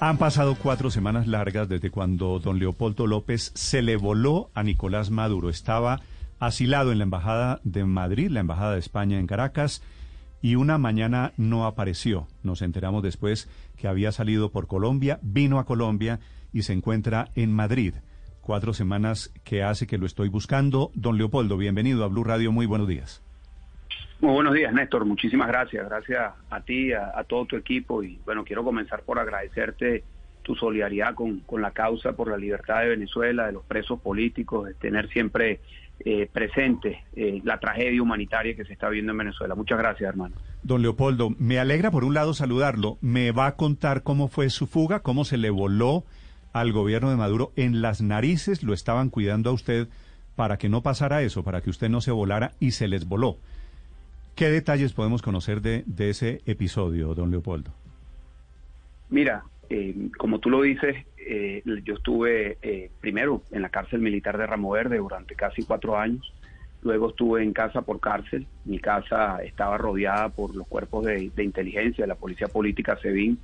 Han pasado cuatro semanas largas desde cuando don Leopoldo López se le voló a Nicolás Maduro. Estaba asilado en la Embajada de Madrid, la Embajada de España en Caracas, y una mañana no apareció. Nos enteramos después que había salido por Colombia, vino a Colombia y se encuentra en Madrid. Cuatro semanas que hace que lo estoy buscando. Don Leopoldo, bienvenido a Blue Radio. Muy buenos días. Muy buenos días, Néstor. Muchísimas gracias. Gracias a ti, a, todo tu equipo. Y bueno, quiero comenzar por agradecerte tu solidaridad con, la causa por la libertad de Venezuela, de los presos políticos, de tener siempre eh, presente eh, la tragedia humanitaria que se está viendo en Venezuela. Muchas gracias, hermano. Don Leopoldo, me alegra por un lado saludarlo. ¿Me va a contar cómo fue su fuga, cómo se le voló al gobierno de Maduro en las narices? ¿Lo estaban cuidando a usted para que no pasara eso, para que usted no se volara y se les voló? ¿Qué detalles podemos conocer de, ese episodio, don Leopoldo? Mira, eh, como tú lo dices, eh, yo estuve eh, primero en la cárcel militar de Ramo Verde durante casi cuatro años, luego estuve en casa por cárcel, mi casa estaba rodeada por los cuerpos de, inteligencia, de la policía política SEBIN,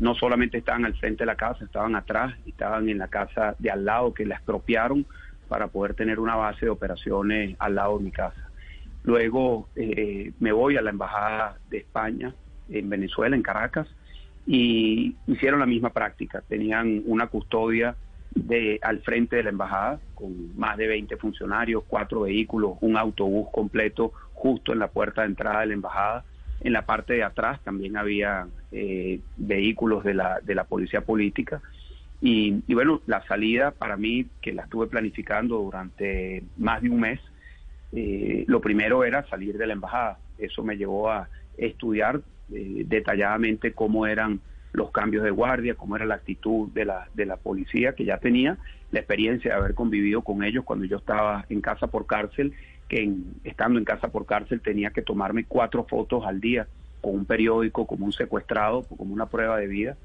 no solamente estaban al frente de la casa, estaban atrás, estaban en la casa de al lado que la expropiaron para poder tener una base de operaciones al lado de mi casa. Luego eh, me voy a la Embajada de España en Venezuela, en Caracas, y hicieron la misma práctica. Tenían una custodia de, al frente de la embajada con más de 20 funcionarios, cuatro vehículos, un autobús completo justo en la puerta de entrada de la embajada. En la parte de atrás también había eh, vehículos de la, de la policía política. Y, y bueno, la salida para mí, que la estuve planificando durante más de un mes, eh, lo primero era salir de la embajada. Eso me llevó a estudiar eh, detalladamente cómo eran los cambios de guardia, cómo era la actitud de la, de la policía, que ya tenía la experiencia de haber convivido con ellos cuando yo estaba en casa por cárcel, que estando en casa por cárcel tenía que tomarme cuatro fotos al día con un periódico, como un secuestrado, como una prueba de vida.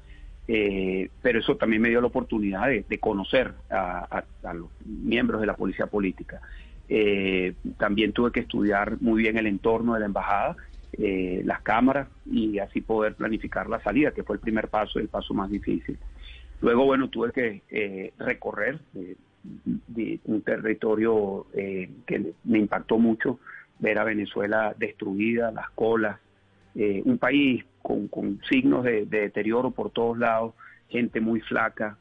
Eh, pero eso también me dio la oportunidad de, conocer a, los miembros de la policía política. Eh, también tuve que estudiar muy bien el entorno de la embajada, eh, las cámaras y así poder planificar la salida, que fue el primer paso, el paso más difícil. Luego, bueno, tuve que eh, recorrer un territorio que me impactó mucho, ver a Venezuela destruida, las colas, un país con, signos de, de, deterioro por todos lados, gente muy flaca,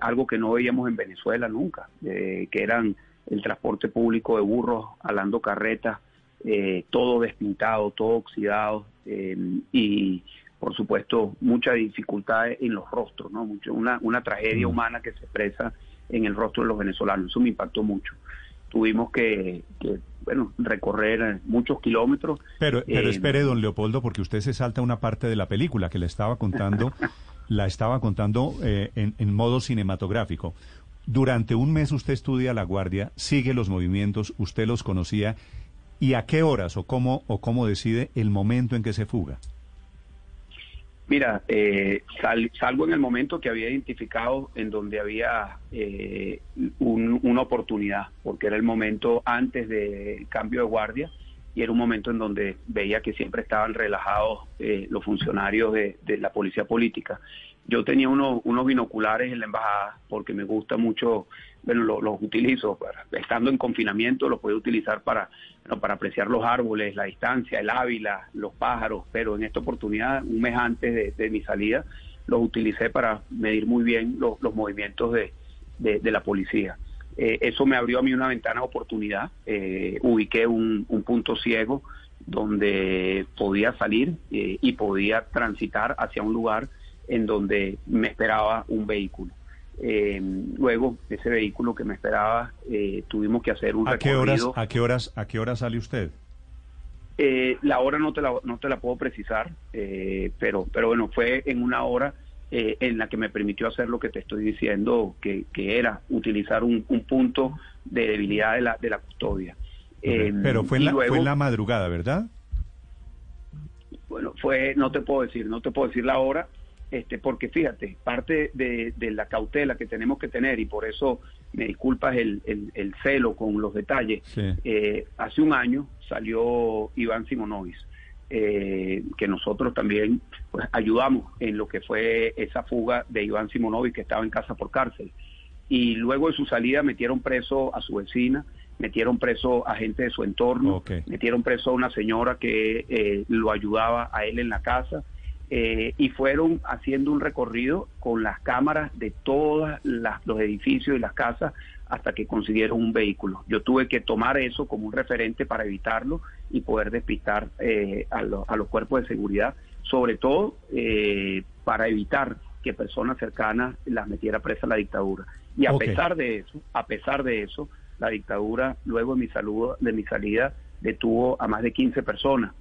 algo que no veíamos en Venezuela nunca, que eran el transporte público de burros, alando carretas, eh, todo despintado, todo oxidado eh, y por supuesto mucha dificultad en los rostros, ¿no? Mucho, una, una tragedia mm. humana que se expresa en el rostro de los venezolanos. Eso me impactó mucho. Tuvimos que, bueno, recorrer muchos kilómetros. Pero, pero eh, espere, don Leopoldo, porque usted se salta una parte de la película que le estaba contando, la estaba contando en, en modo cinematográfico. Durante un mes usted estudia la guardia, sigue los movimientos, usted los conocía. ¿Y a qué horas o cómo, o cómo decide el momento en que se fuga? Mira, eh, salgo en el momento que había identificado en donde había eh, una oportunidad, porque era el momento antes del cambio de guardia y era un momento en donde veía que siempre estaban relajados eh, los funcionarios de, la policía política. Yo tenía unos, binoculares en la embajada porque me gusta mucho, bueno, los, utilizo, estando en confinamiento los puedo utilizar para, para apreciar los árboles, la distancia, el ávila, los pájaros, pero en esta oportunidad, un mes antes de, mi salida, los utilicé para medir muy bien los, movimientos de, la policía. Eh, eso me abrió a mí una ventana de oportunidad, eh, ubiqué un, punto ciego donde podía salir eh, y podía transitar hacia un lugar en donde me esperaba un vehículo. Eh, luego, ese vehículo que me esperaba, eh, tuvimos que hacer un ¿A Qué horas, ¿A qué horas, a qué hora sale usted? Eh, la hora no te la, no te la puedo precisar, pero, pero bueno, fue en una hora en la que me permitió hacer lo que te estoy diciendo, que, que era utilizar un, punto de debilidad de la, de la custodia. pero fue en, la, fue en la madrugada, ¿verdad? Bueno, fue, no te puedo decir, no te puedo decir la hora, este, porque fíjate, parte de, la cautela que tenemos que tener, y por eso me disculpas el, el, celo con los detalles, eh, hace un año salió Iván Simonovis, eh, que nosotros también pues, ayudamos en lo que fue esa fuga de Iván Simonovic que estaba en casa por cárcel. Y luego de su salida metieron preso a su vecina, metieron preso a gente de su entorno, metieron preso a una señora que eh, lo ayudaba a él en la casa. Eh, y fueron haciendo un recorrido con las cámaras de todos los edificios y las casas hasta que consiguieron un vehículo. Yo tuve que tomar eso como un referente para evitarlo y poder despistar eh, a, los cuerpos de seguridad, sobre todo eh, para evitar que personas cercanas las metiera presa a la dictadura. Y a pesar de eso, a pesar de eso, la dictadura luego de mi saludo, de mi salida detuvo a más de 15 personas.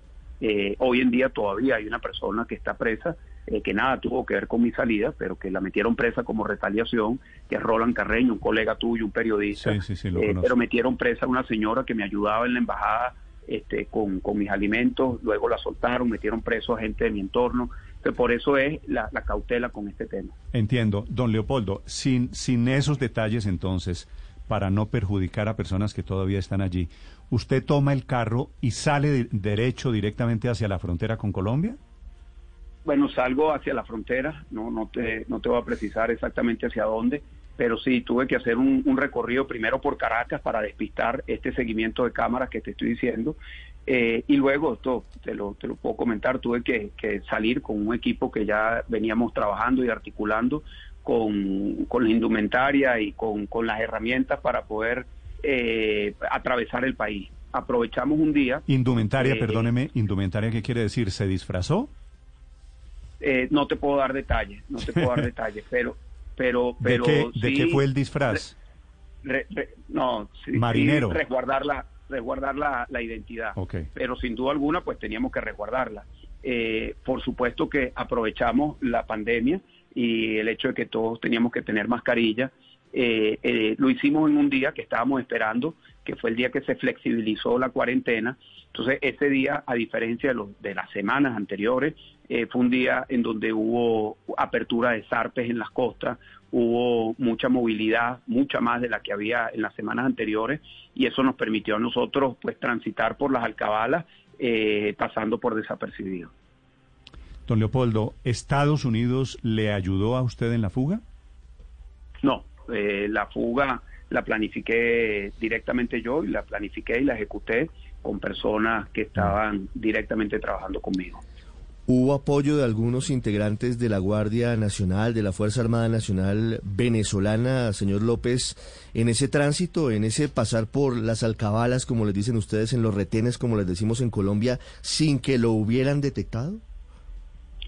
Eh, hoy en día todavía hay una persona que está presa eh, que nada tuvo que ver con mi salida, pero que la metieron presa como retaliación, que es Roland Carreño, un colega tuyo, un periodista, eh, pero metieron presa a una señora que me ayudaba en la embajada este, con, mis alimentos, luego la soltaron, metieron preso a gente de mi entorno, por eso es la, cautela con este tema. Entiendo, don Leopoldo, sin, sin esos detalles entonces, para no perjudicar a personas que todavía están allí, ¿usted toma el carro y sale derecho directamente hacia la frontera con Colombia? Bueno, salgo hacia la frontera, no, no, te, no te voy a precisar exactamente hacia dónde, pero sí tuve que hacer un, recorrido primero por Caracas para despistar este seguimiento de cámaras que te estoy diciendo. Eh, y luego, esto te lo, te lo puedo comentar, tuve que, salir con un equipo que ya veníamos trabajando y articulando con, la indumentaria y con, las herramientas para poder eh, atravesar el país. Aprovechamos un día. Indumentaria, eh, perdóneme, indumentaria, ¿qué quiere decir? ¿Se disfrazó? Eh, no te puedo dar detalles, no te puedo dar detalles, pero, pero, pero ¿De qué, fue el disfraz? no, marinero, resguardar la, resguardar la, la identidad, pero sin duda alguna, pues teníamos que resguardarla. Eh, por supuesto que aprovechamos la pandemia y el hecho de que todos teníamos que tener mascarilla. Eh, lo hicimos en un día que estábamos esperando, que fue el día que se flexibilizó la cuarentena. Entonces, ese día, a diferencia de, los, de las semanas anteriores, eh, fue un día en donde hubo apertura de zarpes en las costas, hubo mucha movilidad, mucha más de la que había en las semanas anteriores, y eso nos permitió a nosotros pues transitar por las alcabalas eh, pasando por desapercibido. Don Leopoldo, ¿Estados Unidos le ayudó a usted en la fuga? No, eh, la fuga la planifiqué directamente yo y la planifiqué y la ejecuté con personas que estaban directamente trabajando conmigo. ¿Hubo apoyo de algunos integrantes de la Guardia Nacional, de la Fuerza Armada Nacional venezolana, señor López, en ese tránsito, en ese pasar por las alcabalas, como les dicen ustedes, en los retenes, como les decimos en Colombia, sin que lo hubieran detectado?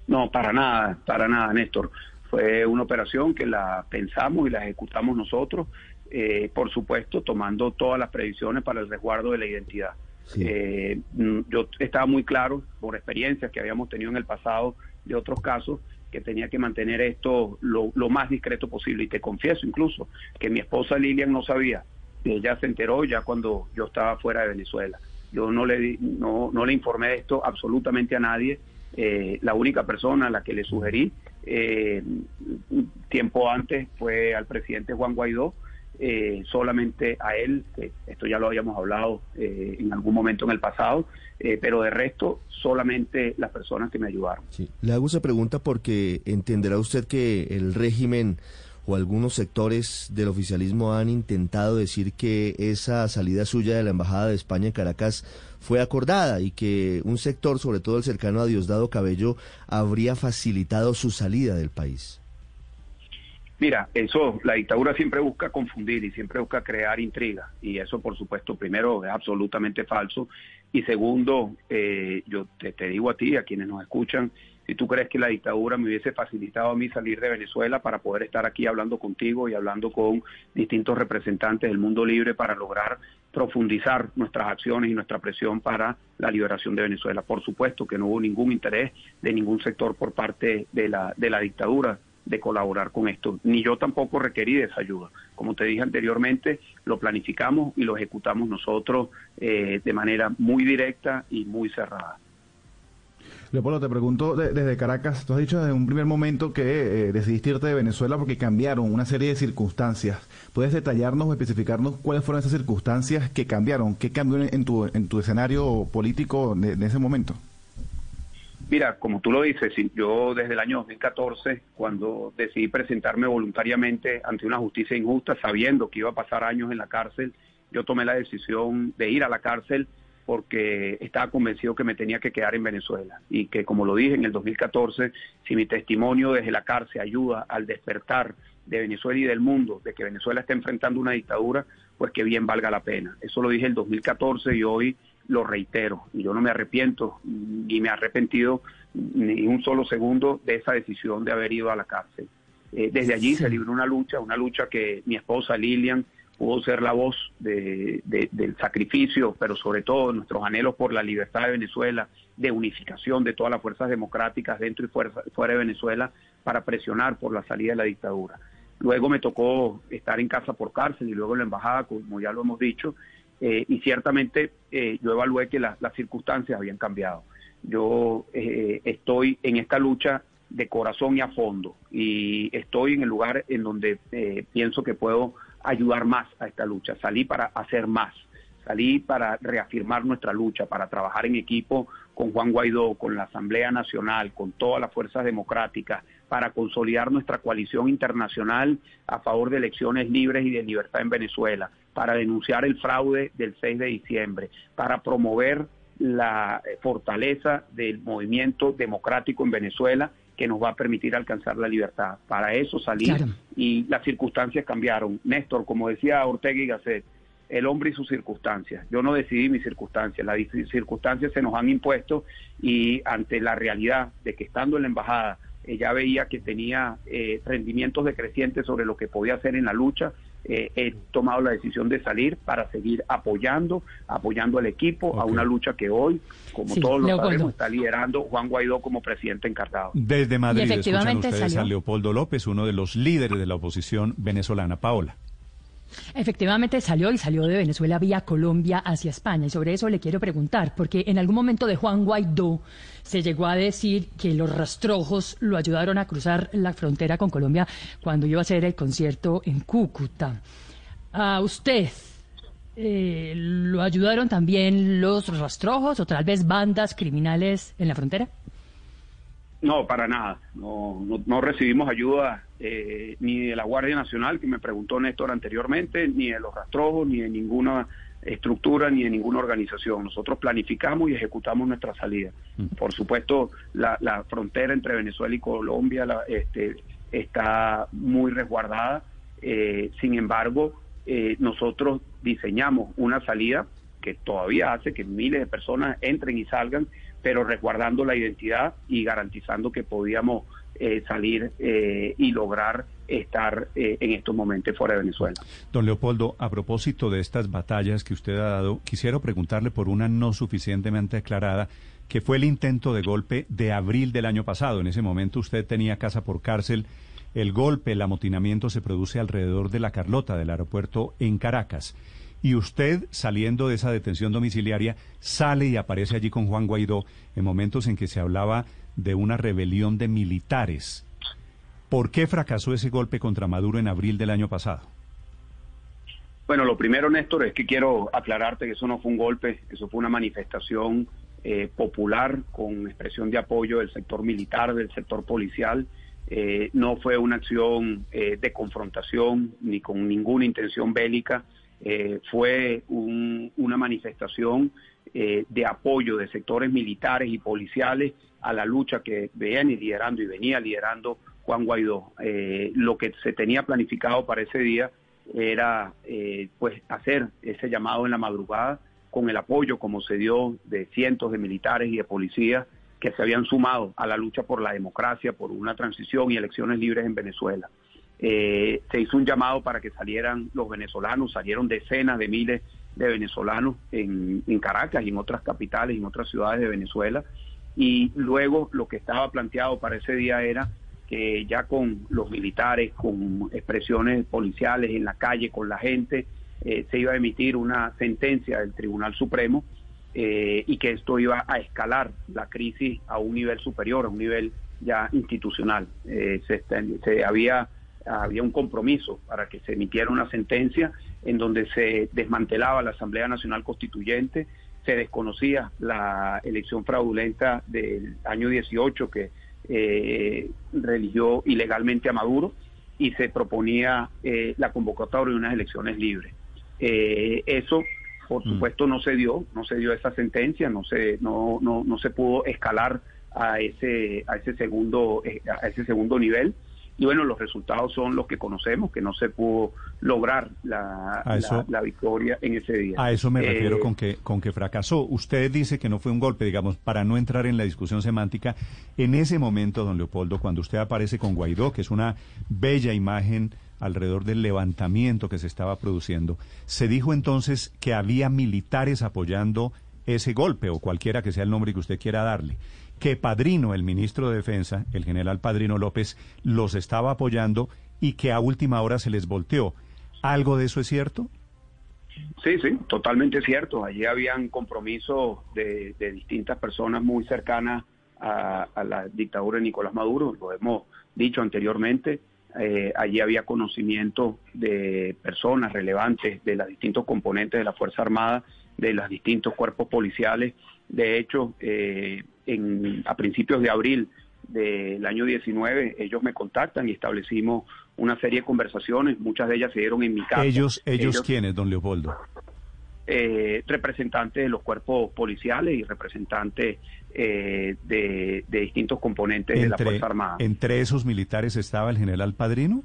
No, para nada, para nada, Néstor. Fue una operación que la pensamos y la ejecutamos nosotros, eh, por supuesto, tomando todas las previsiones para el resguardo de la identidad. Eh, mm, yo estaba muy claro por experiencias que habíamos tenido en el pasado de otros casos que tenía que mantener esto lo, más discreto posible. Y te confieso incluso que mi esposa Lilian no sabía. Ella se enteró ya cuando yo estaba fuera de Venezuela. Yo no le, no, no le informé de esto absolutamente a nadie. Eh, la única persona a la que le sugerí eh, tiempo antes fue al presidente Juan Guaidó, eh, solamente a él, esto ya lo habíamos hablado eh, en algún momento en el pasado, eh, pero de resto solamente las personas que me ayudaron. Sí. Le hago esa pregunta porque entenderá usted que el régimen o algunos sectores del oficialismo han intentado decir que esa salida suya de la Embajada de España en Caracas fue acordada y que un sector, sobre todo el cercano a Diosdado Cabello, habría facilitado su salida del país. Mira, eso, la dictadura siempre busca confundir y siempre busca crear intriga. Y eso, por supuesto, primero es absolutamente falso. Y segundo, eh, yo te, digo a ti, a quienes nos escuchan, si tú crees que la dictadura me hubiese facilitado a mí salir de Venezuela para poder estar aquí hablando contigo y hablando con distintos representantes del mundo libre para lograr profundizar nuestras acciones y nuestra presión para la liberación de Venezuela. Por supuesto que no hubo ningún interés de ningún sector por parte de la, de la dictadura de colaborar con esto. Ni yo tampoco requerí de esa ayuda. Como te dije anteriormente, lo planificamos y lo ejecutamos nosotros eh, de manera muy directa y muy cerrada. Leopoldo, te pregunto desde Caracas, tú has dicho desde un primer momento que eh, decidiste irte de Venezuela porque cambiaron una serie de circunstancias. ¿Puedes detallarnos o especificarnos cuáles fueron esas circunstancias que cambiaron? ¿Qué cambió en, tu, en tu escenario político en ese momento? Mira, como tú lo dices, yo desde el año 2014, cuando decidí presentarme voluntariamente ante una justicia injusta, sabiendo que iba a pasar años en la cárcel, yo tomé la decisión de ir a la cárcel porque estaba convencido que me tenía que quedar en Venezuela y que, como lo dije en el 2014, si mi testimonio desde la cárcel ayuda al despertar de Venezuela y del mundo, de que Venezuela está enfrentando una dictadura, pues que bien valga la pena. Eso lo dije en el 2014 y hoy lo reitero. Y yo no me arrepiento ni me he arrepentido ni un solo segundo de esa decisión de haber ido a la cárcel. Eh, desde allí se libró una lucha, una lucha que mi esposa Lilian pudo ser la voz de, del sacrificio, pero sobre todo nuestros anhelos por la libertad de Venezuela, de unificación de todas las fuerzas democráticas dentro y fuera de Venezuela para presionar por la salida de la dictadura. Luego me tocó estar en casa por cárcel y luego en la embajada, como ya lo hemos dicho, eh, y ciertamente eh, yo evalué que las circunstancias habían cambiado. Yo eh, estoy en esta lucha de corazón y a fondo y estoy en el lugar en donde pienso que puedo ayudar más a esta lucha. Salí para hacer más, salí para reafirmar nuestra lucha, para trabajar en equipo con Juan Guaidó, con la Asamblea Nacional, con todas las fuerzas democráticas, para consolidar nuestra coalición internacional a favor de elecciones libres y de libertad en Venezuela, para denunciar el fraude del 6 de diciembre, para promover la fortaleza del movimiento democrático en Venezuela que nos va a permitir alcanzar la libertad. Para eso salir y las circunstancias cambiaron. Néstor, como decía Ortega y Gasset, el hombre y sus circunstancias. Yo no decidí mis circunstancias, las circunstancias se nos han impuesto y ante la realidad de que estando en la embajada ella veía que tenía eh, rendimientos decrecientes sobre lo que podía hacer en la lucha, eh, he tomado la decisión de salir para seguir apoyando, apoyando al equipo a una lucha que hoy, como todos lo sabemos, está liderando Juan Guaidó como presidente encargado. Desde Madrid escuchan ustedes a Leopoldo López, uno de los líderes de la oposición venezolana. Paola. Efectivamente salió y salió de Venezuela vía Colombia hacia España. Y sobre eso le quiero preguntar, porque en algún momento de Juan Guaidó se llegó a decir que los rastrojos lo ayudaron a cruzar la frontera con Colombia cuando iba a hacer el concierto en Cúcuta. ¿A usted eh, lo ayudaron también los rastrojos o tal vez bandas criminales en la frontera? No, para nada. No, no, recibimos ayuda eh, ni de la Guardia Nacional, que me preguntó Néstor anteriormente, ni de los rastrojos, ni de ninguna estructura, ni de ninguna organización. Nosotros planificamos y ejecutamos nuestra salida. Mm. Por supuesto, la, frontera entre Venezuela y Colombia este, está muy resguardada. Eh, sin embargo, eh, nosotros diseñamos una salida que todavía hace que miles de personas entren y salgan pero resguardando la identidad y garantizando que podíamos eh, salir eh, y lograr estar eh, en estos momentos fuera de Venezuela. Don Leopoldo, a propósito de estas batallas que usted ha dado, quisiera preguntarle por una no suficientemente aclarada, que fue el intento de golpe de abril del año pasado. En ese momento usted tenía casa por cárcel. El golpe, el amotinamiento se produce alrededor de la Carlota, del aeropuerto en Caracas y usted, saliendo de esa detención domiciliaria, sale y aparece allí con Juan Guaidó en momentos en que se hablaba de una rebelión de militares. ¿Por qué fracasó ese golpe contra Maduro en abril del año pasado? Bueno, lo primero, Néstor, es que quiero aclararte que eso no fue un golpe, eso fue una manifestación eh, popular con expresión de apoyo del sector militar, del sector policial. Eh, no fue una acción eh, de confrontación ni con ninguna intención bélica. Eh, fue una manifestación eh, de apoyo de sectores militares y policiales a la lucha que venían liderando y venía liderando Juan Guaidó. Eh, lo que se tenía planificado para ese día era pues hacer ese llamado en la madrugada con el apoyo como se dio de cientos de militares y de policías que se habían sumado a la lucha por la democracia, por una transición y elecciones libres en Venezuela. Eh, se hizo un llamado para que salieran los venezolanos, salieron decenas de miles de venezolanos en, Caracas y en otras capitales y en otras ciudades de Venezuela. Y luego lo que estaba planteado para ese día era que ya con los militares, con expresiones policiales en la calle, con la gente, eh, se iba a emitir una sentencia del Tribunal Supremo eh, y que esto iba a escalar la crisis a un nivel superior, a un nivel ya institucional. se, se había había un compromiso para que se emitiera una sentencia en donde se desmantelaba la Asamblea Nacional Constituyente, se desconocía la elección fraudulenta del año 18 que eh, religió ilegalmente a Maduro y se proponía eh, la convocatoria de unas elecciones libres. Eh, eso, por mm. supuesto, no se dio, no se dio esa sentencia, no se, no, no, no se pudo escalar a ese, a ese segundo, eh, a ese segundo nivel. Y bueno, los resultados son los que conocemos, que no se pudo lograr la, la, victoria en ese día. A eso me refiero con que, con que fracasó. Usted dice que no fue un golpe, digamos, para no entrar en la discusión semántica. En ese momento, don Leopoldo, cuando usted aparece con Guaidó, que es una bella imagen alrededor del levantamiento que se estaba produciendo, se dijo entonces que había militares apoyando ese golpe o cualquiera que sea el nombre que usted quiera darle, que Padrino, el ministro de Defensa, el general Padrino López, los estaba apoyando y que a última hora se les volteó. ¿Algo de eso es cierto? Sí, sí, totalmente cierto. Allí habían compromisos de, distintas personas muy cercanas a, a, la dictadura de Nicolás Maduro, lo hemos dicho anteriormente. Eh, allí había conocimiento de personas relevantes de los distintos componentes de la Fuerza Armada, de los distintos cuerpos policiales. De hecho, eh, en, a principios de abril del año 19, ellos me contactan y establecimos una serie de conversaciones, muchas de ellas se dieron en mi casa. ¿Ellos, ellos, quiénes, don Leopoldo? Eh, representantes de los cuerpos policiales y representantes eh, de, distintos componentes de la Fuerza Armada. ¿Entre esos militares estaba el general Padrino?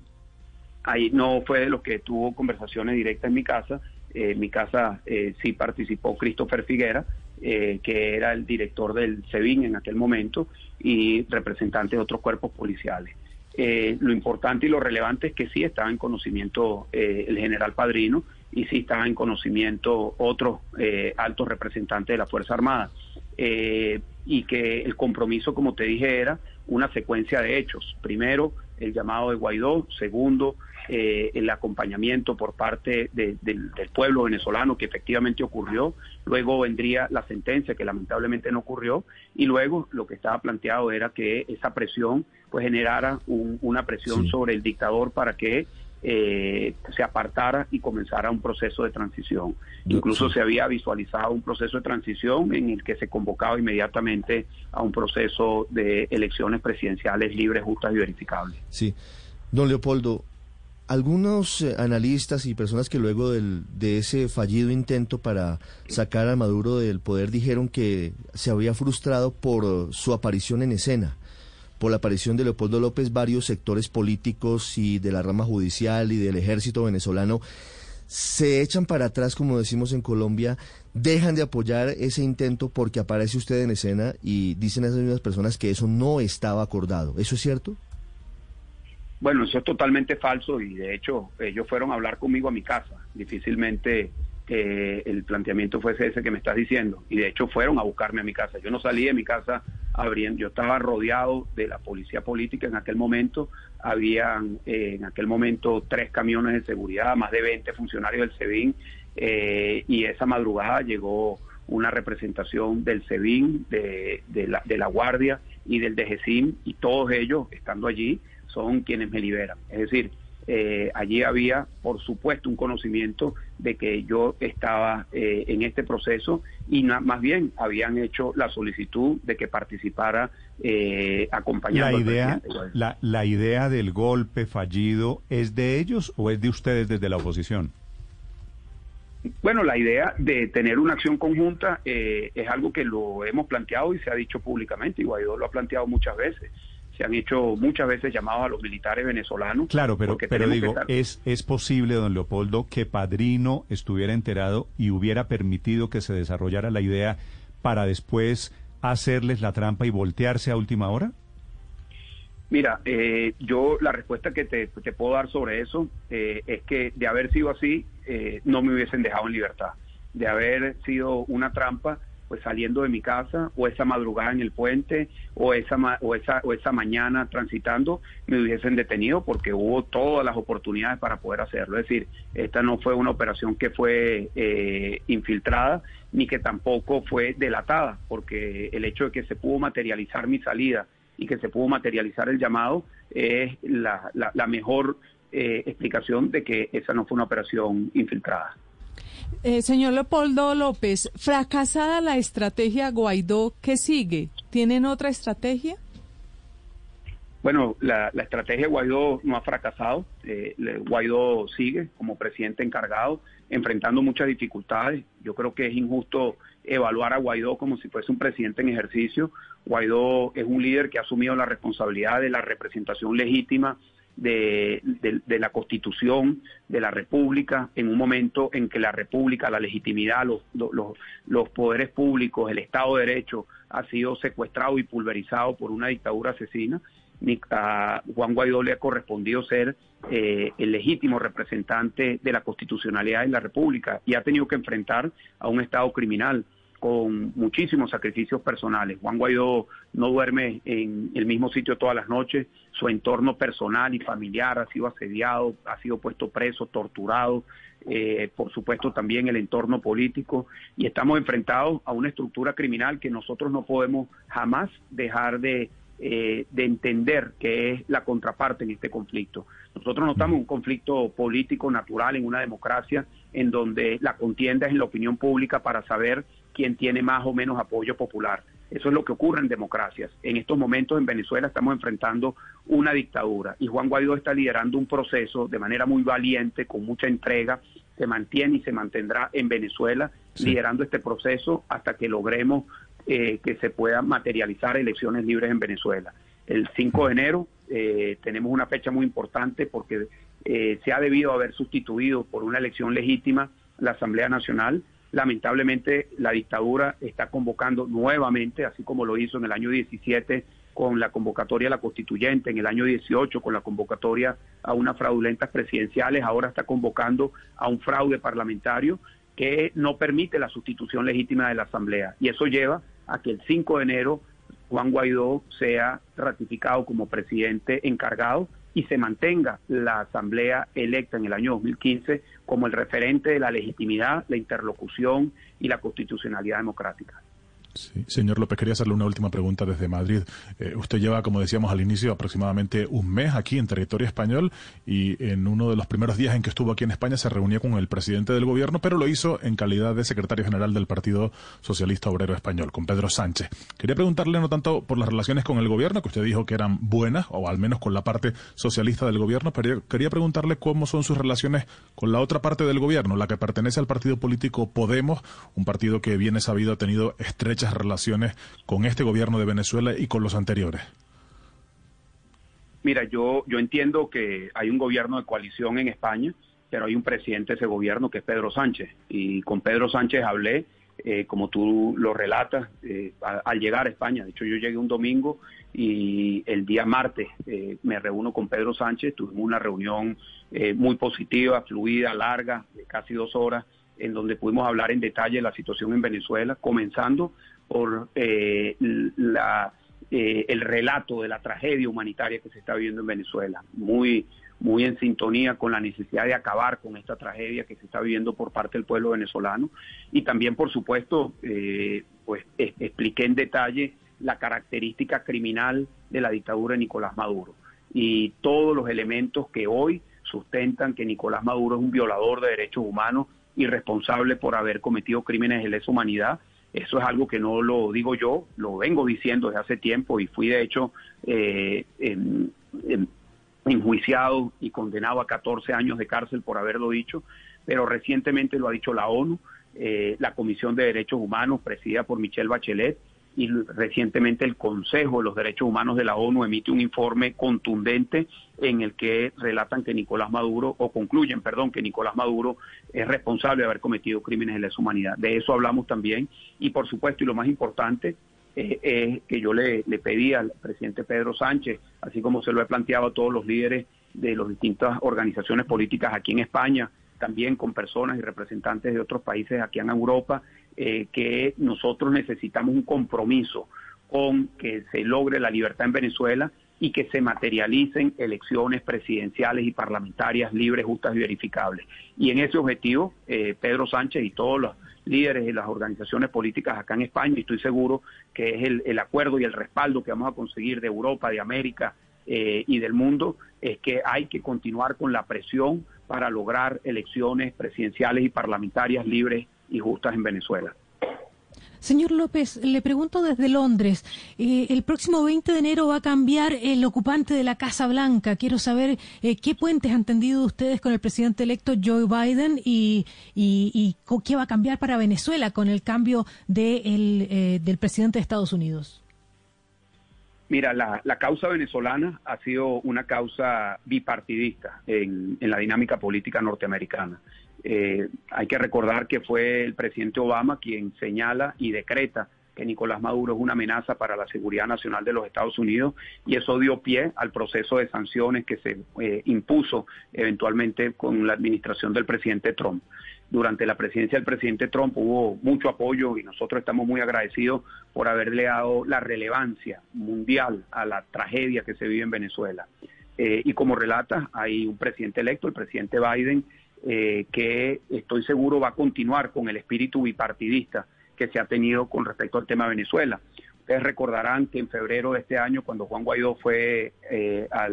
Ahí no fue de los que tuvo conversaciones directas en mi casa. Eh, en mi casa eh, sí participó Christopher Figuera, que era el director del SEBIN en aquel momento, y representantes de otros cuerpos policiales. lo importante y lo relevante es que sí estaba en conocimiento el general Padrino y sí estaba en conocimiento otros altos representantes de la Fuerza Armada y que el compromiso, como te dije, era una secuencia de hechos. Primero, el llamado de Guaidó. Segundo, eh, el acompañamiento por parte del pueblo venezolano que efectivamente ocurrió. Luego vendría la sentencia que lamentablemente no ocurrió. Y luego lo que estaba planteado era que esa presión pues generara una presión sobre el dictador para que eh, se apartara y comenzara un proceso de transición. Incluso se había visualizado un proceso de transición en el que se convocaba inmediatamente a un proceso de elecciones presidenciales libres, justas y verificables. Sí. Don Leopoldo, algunos eh, analistas y personas que luego del, de ese fallido intento para sacar a Maduro del poder dijeron que se había frustrado por su aparición en escena por la aparición de Leopoldo López, varios sectores políticos y de la rama judicial y del ejército venezolano se echan para atrás, como decimos en Colombia, dejan de apoyar ese intento porque aparece usted en escena y dicen a esas mismas personas que eso no estaba acordado. ¿Eso es cierto? Bueno, eso es totalmente falso y de hecho ellos fueron a hablar conmigo a mi casa. Difícilmente eh, el planteamiento fuese ese que me estás diciendo. Y de hecho fueron a buscarme a mi casa. Yo no salí de mi casa abriendo, yo estaba rodeado de la policía política en aquel momento. Habían eh, en aquel momento tres camiones de seguridad, más de 20 funcionarios del SEBIN. Eh, y esa madrugada llegó una representación del SEBIN, de, la, de la Guardia y del DGCIM, y todos ellos, estando allí, son quienes me liberan. Es decir, eh, allí había, por supuesto, un conocimiento de que yo estaba eh, en este proceso y más bien habían hecho la solicitud de que participara eh, acompañando. La idea, la, la idea del golpe fallido es de ellos o es de ustedes desde la oposición. Bueno, la idea de tener una acción conjunta eh, es algo que lo hemos planteado y se ha dicho públicamente y Guaidó lo ha planteado muchas veces se han hecho muchas veces llamados a los militares venezolanos. Claro, pero, pero digo, es, es posible, don Leopoldo, que Padrino estuviera enterado y hubiera permitido que se desarrollara la idea para después hacerles la trampa y voltearse a última hora? Mira, eh, yo la respuesta que te, puedo dar sobre eso eh, es que de haber sido así, eh, no me hubiesen dejado en libertad. De haber sido una trampa, pues saliendo de mi casa o esa madrugada en el puente o esa o esa o esa mañana transitando me hubiesen detenido porque hubo todas las oportunidades para poder hacerlo. Es decir esta no fue una operación que fue eh, infiltrada ni que tampoco fue delatada porque el hecho de que se pudo materializar mi salida y que se pudo materializar el llamado es la, la, mejor eh, explicación de que esa no fue una operación infiltrada Eh, señor Leopoldo López, fracasada la estrategia Guaidó, ¿qué sigue? ¿Tienen otra estrategia? Bueno, la, estrategia Guaidó no ha fracasado. Eh, Guaidó sigue como presidente encargado, enfrentando muchas dificultades. Yo creo que es injusto evaluar a Guaidó como si fuese un presidente en ejercicio. Guaidó es un líder que ha asumido la responsabilidad de la representación legítima de, la Constitución de la República en un momento en que la República, la legitimidad, los, los, poderes públicos, el Estado de Derecho ha sido secuestrado y pulverizado por una dictadura asesina a Juan Guaidó le ha correspondido ser eh, el legítimo representante de la constitucionalidad en la República y ha tenido que enfrentar a un Estado criminal con muchísimos sacrificios personales. Juan Guaidó no duerme en el mismo sitio todas las noches, su entorno personal y familiar ha sido asediado, ha sido puesto preso, torturado, eh, por supuesto también el entorno político y estamos enfrentados a una estructura criminal que nosotros no podemos jamás dejar de eh, de entender que es la contraparte en este conflicto. Nosotros no estamos en un conflicto político natural, en una democracia, en donde la contienda es en la opinión pública para saber quién tiene más o menos apoyo popular. Eso es lo que ocurre en democracias. En estos momentos en Venezuela estamos enfrentando una dictadura y Juan Guaidó está liderando un proceso de manera muy valiente, con mucha entrega, se mantiene y se mantendrá en Venezuela liderando este proceso hasta que logremos eh, que se puedan materializar elecciones libres en Venezuela. El 5 de enero eh, tenemos una fecha muy importante porque eh, se ha debido haber sustituido por una elección legítima la Asamblea Nacional. Lamentablemente la dictadura está convocando nuevamente, así como lo hizo en el año 17 con la convocatoria a la constituyente, en el año 18 con la convocatoria a unas fraudulentas presidenciales, ahora está convocando a un fraude parlamentario que no permite la sustitución legítima de la Asamblea. Y eso lleva a que el 5 de enero Juan Guaidó sea ratificado como presidente encargado y se mantenga la asamblea electa en el año 2015 como el referente de la legitimidad, la interlocución y la constitucionalidad democrática. Sí. Señor López, quería hacerle una última pregunta desde Madrid. Eh, usted lleva, como decíamos al inicio, aproximadamente un mes aquí en territorio español y en uno de los primeros días en que estuvo aquí en España se reunía con el presidente del gobierno, pero lo hizo en calidad de secretario general del Partido Socialista Obrero Español, con Pedro Sánchez. Quería preguntarle no tanto por las relaciones con el gobierno, que usted dijo que eran buenas, o al menos con la parte socialista del gobierno, pero quería preguntarle cómo son sus relaciones con la otra parte del gobierno, la que pertenece al partido político Podemos, un partido que viene sabido ha tenido estrecha relaciones con este gobierno de Venezuela y con los anteriores? Mira, yo, yo entiendo que hay un gobierno de coalición en España, pero hay un presidente de ese gobierno que es Pedro Sánchez. Y con Pedro Sánchez hablé, eh, como tú lo relatas, eh, al llegar a España. De hecho, yo llegué un domingo y el día martes eh, me reúno con Pedro Sánchez. Tuvimos una reunión muy positiva, fluida, larga, de casi dos horas, en donde pudimos hablar en detalle de la situación en Venezuela, comenzando por eh, la, eh, el relato de la tragedia humanitaria que se está viviendo en Venezuela, muy, muy en sintonía con la necesidad de acabar con esta tragedia que se está viviendo por parte del pueblo venezolano. Y también, por supuesto, eh, pues expliqué en detalle la característica criminal de la dictadura de Nicolás Maduro y todos los elementos que hoy sustentan que Nicolás Maduro es un violador de derechos humanos y responsable por haber cometido crímenes de lesa humanidad eso es algo que no lo digo yo, lo vengo diciendo desde hace tiempo y fui de hecho eh, enjuiciado y condenado a 14 años de cárcel por haberlo dicho, pero recientemente lo ha dicho la ONU, eh, la Comisión de Derechos Humanos presidida por Michelle Bachelet y recientemente el Consejo de los Derechos Humanos de la ONU emite un informe contundente en el que relatan que Nicolás Maduro, o concluyen, perdón, que Nicolás Maduro es responsable de haber cometido crímenes de lesa humanidad. De eso hablamos también y por supuesto, y lo más importante, eh, es que yo le, le pedí al presidente Pedro Sánchez, así como se lo he planteado a todos los líderes de las distintas organizaciones políticas aquí en España, también con personas y representantes de otros países aquí en Europa, eh, que nosotros necesitamos un compromiso con que se logre la libertad en Venezuela y que se materialicen elecciones presidenciales y parlamentarias libres, justas y verificables. Y en ese objetivo, eh, Pedro Sánchez y todos los líderes de las organizaciones políticas acá en España, y estoy seguro que es el, acuerdo y el respaldo que vamos a conseguir de Europa, de América, eh, y del mundo es que hay que continuar con la presión para lograr elecciones presidenciales y parlamentarias libres y justas en Venezuela. Señor López, le pregunto desde Londres, eh, el próximo 20 de enero va a cambiar el ocupante de la Casa Blanca. Quiero saber eh, qué puentes han tendido ustedes con el presidente electo Joe Biden y, qué va a cambiar para Venezuela con el cambio eh, del presidente de Estados Unidos. Mira, la, causa venezolana ha sido una causa bipartidista en la dinámica política norteamericana. Eh, hay que recordar que fue el presidente Obama quien señala y decreta que Nicolás Maduro es una amenaza para la seguridad nacional de los Estados Unidos y eso dio pie al proceso de sanciones que se eh, impuso eventualmente con la administración del presidente Trump. Durante la presidencia del presidente Trump hubo mucho apoyo y nosotros estamos muy agradecidos por haberle dado la relevancia mundial a la tragedia que se vive en Venezuela. Eh, y como relata, hay un presidente electo, el presidente Biden, eh, que estoy seguro va a continuar con el espíritu bipartidista que se ha tenido con respecto al tema de Venezuela. Ustedes recordarán que en febrero de este año, cuando Juan Guaidó fue eh, a,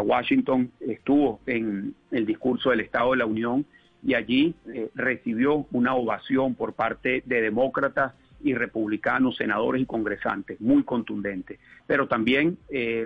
Washington, estuvo en el discurso del Estado de la Unión y allí eh, recibió una ovación por parte de demócratas y republicanos, senadores y congresantes, muy contundente. Pero también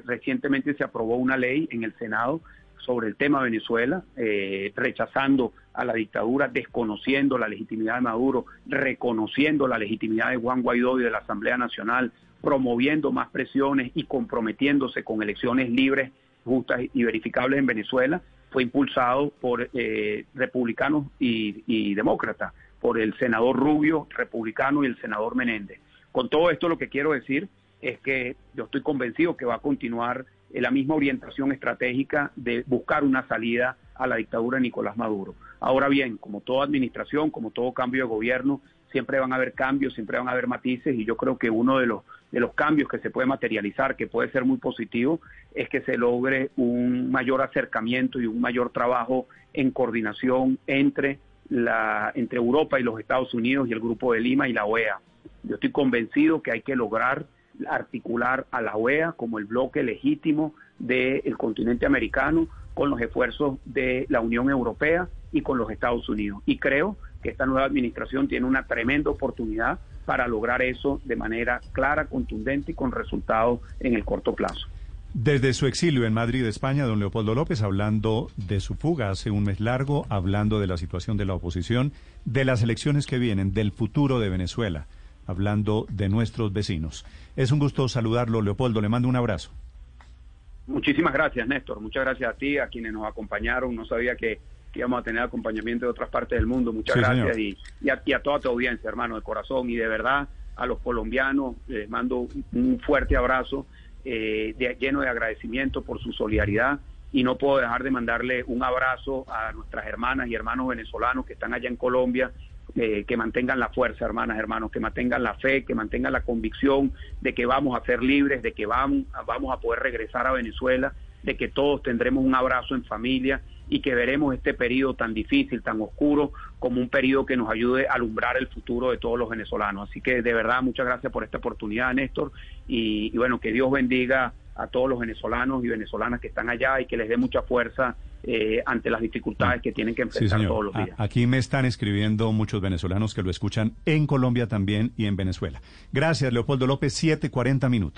recientemente se aprobó una ley en el Senado sobre el tema Venezuela, eh, rechazando a la dictadura, desconociendo la legitimidad de Maduro, reconociendo la legitimidad de Juan Guaidó y de la Asamblea Nacional, promoviendo más presiones y comprometiéndose con elecciones libres, justas y verificables en Venezuela, fue impulsado por eh, republicanos y, y demócratas, por el senador Rubio, republicano, y el senador Menéndez. Con todo esto lo que quiero decir es que yo estoy convencido que va a continuar la misma orientación estratégica de buscar una salida a la dictadura de Nicolás Maduro. Ahora bien, como toda administración, como todo cambio de gobierno, siempre van a haber cambios, siempre van a haber matices y yo creo que uno de los de los cambios que se puede materializar, que puede ser muy positivo, es que se logre un mayor acercamiento y un mayor trabajo en coordinación entre la entre Europa y los Estados Unidos y el Grupo de Lima y la OEA. Yo estoy convencido que hay que lograr articular a la OEA como el bloque legítimo del continente americano con los esfuerzos de la Unión Europea y con los Estados Unidos. Y creo que esta nueva administración tiene una tremenda oportunidad para lograr eso de manera clara, contundente y con resultados en el corto plazo. Desde su exilio en Madrid, España, don Leopoldo López, hablando de su fuga hace un mes largo, hablando de la situación de la oposición, de las elecciones que vienen, del futuro de Venezuela hablando de nuestros vecinos. Es un gusto saludarlo, Leopoldo. Le mando un abrazo. Muchísimas gracias, Néstor. Muchas gracias a ti, a quienes nos acompañaron. No sabía que, íbamos a tener acompañamiento de otras partes del mundo. Muchas gracias y, a, toda tu audiencia, hermano, de corazón. Y de verdad, a los colombianos les mando un fuerte abrazo eh, lleno de agradecimiento por su solidaridad. Y no puedo dejar de mandarle un abrazo a nuestras hermanas y hermanos venezolanos que están allá en Colombia eh, que mantengan la fuerza, hermanas, hermanos, que mantengan la fe, que mantengan la convicción de que vamos a ser libres, de que vamos, vamos a poder regresar a Venezuela, de que todos tendremos un abrazo en familia y que veremos este periodo tan difícil, tan oscuro, como un periodo que nos ayude a alumbrar el futuro de todos los venezolanos. Así que de verdad, muchas gracias por esta oportunidad, Néstor, y, y bueno, que Dios bendiga a todos los venezolanos y venezolanas que están allá y que les dé mucha fuerza eh, ante las dificultades que tienen que enfrentar todos los días. Aquí me están escribiendo muchos venezolanos que lo escuchan en Colombia también y en Venezuela. Gracias, Leopoldo López, 7:40 minutos.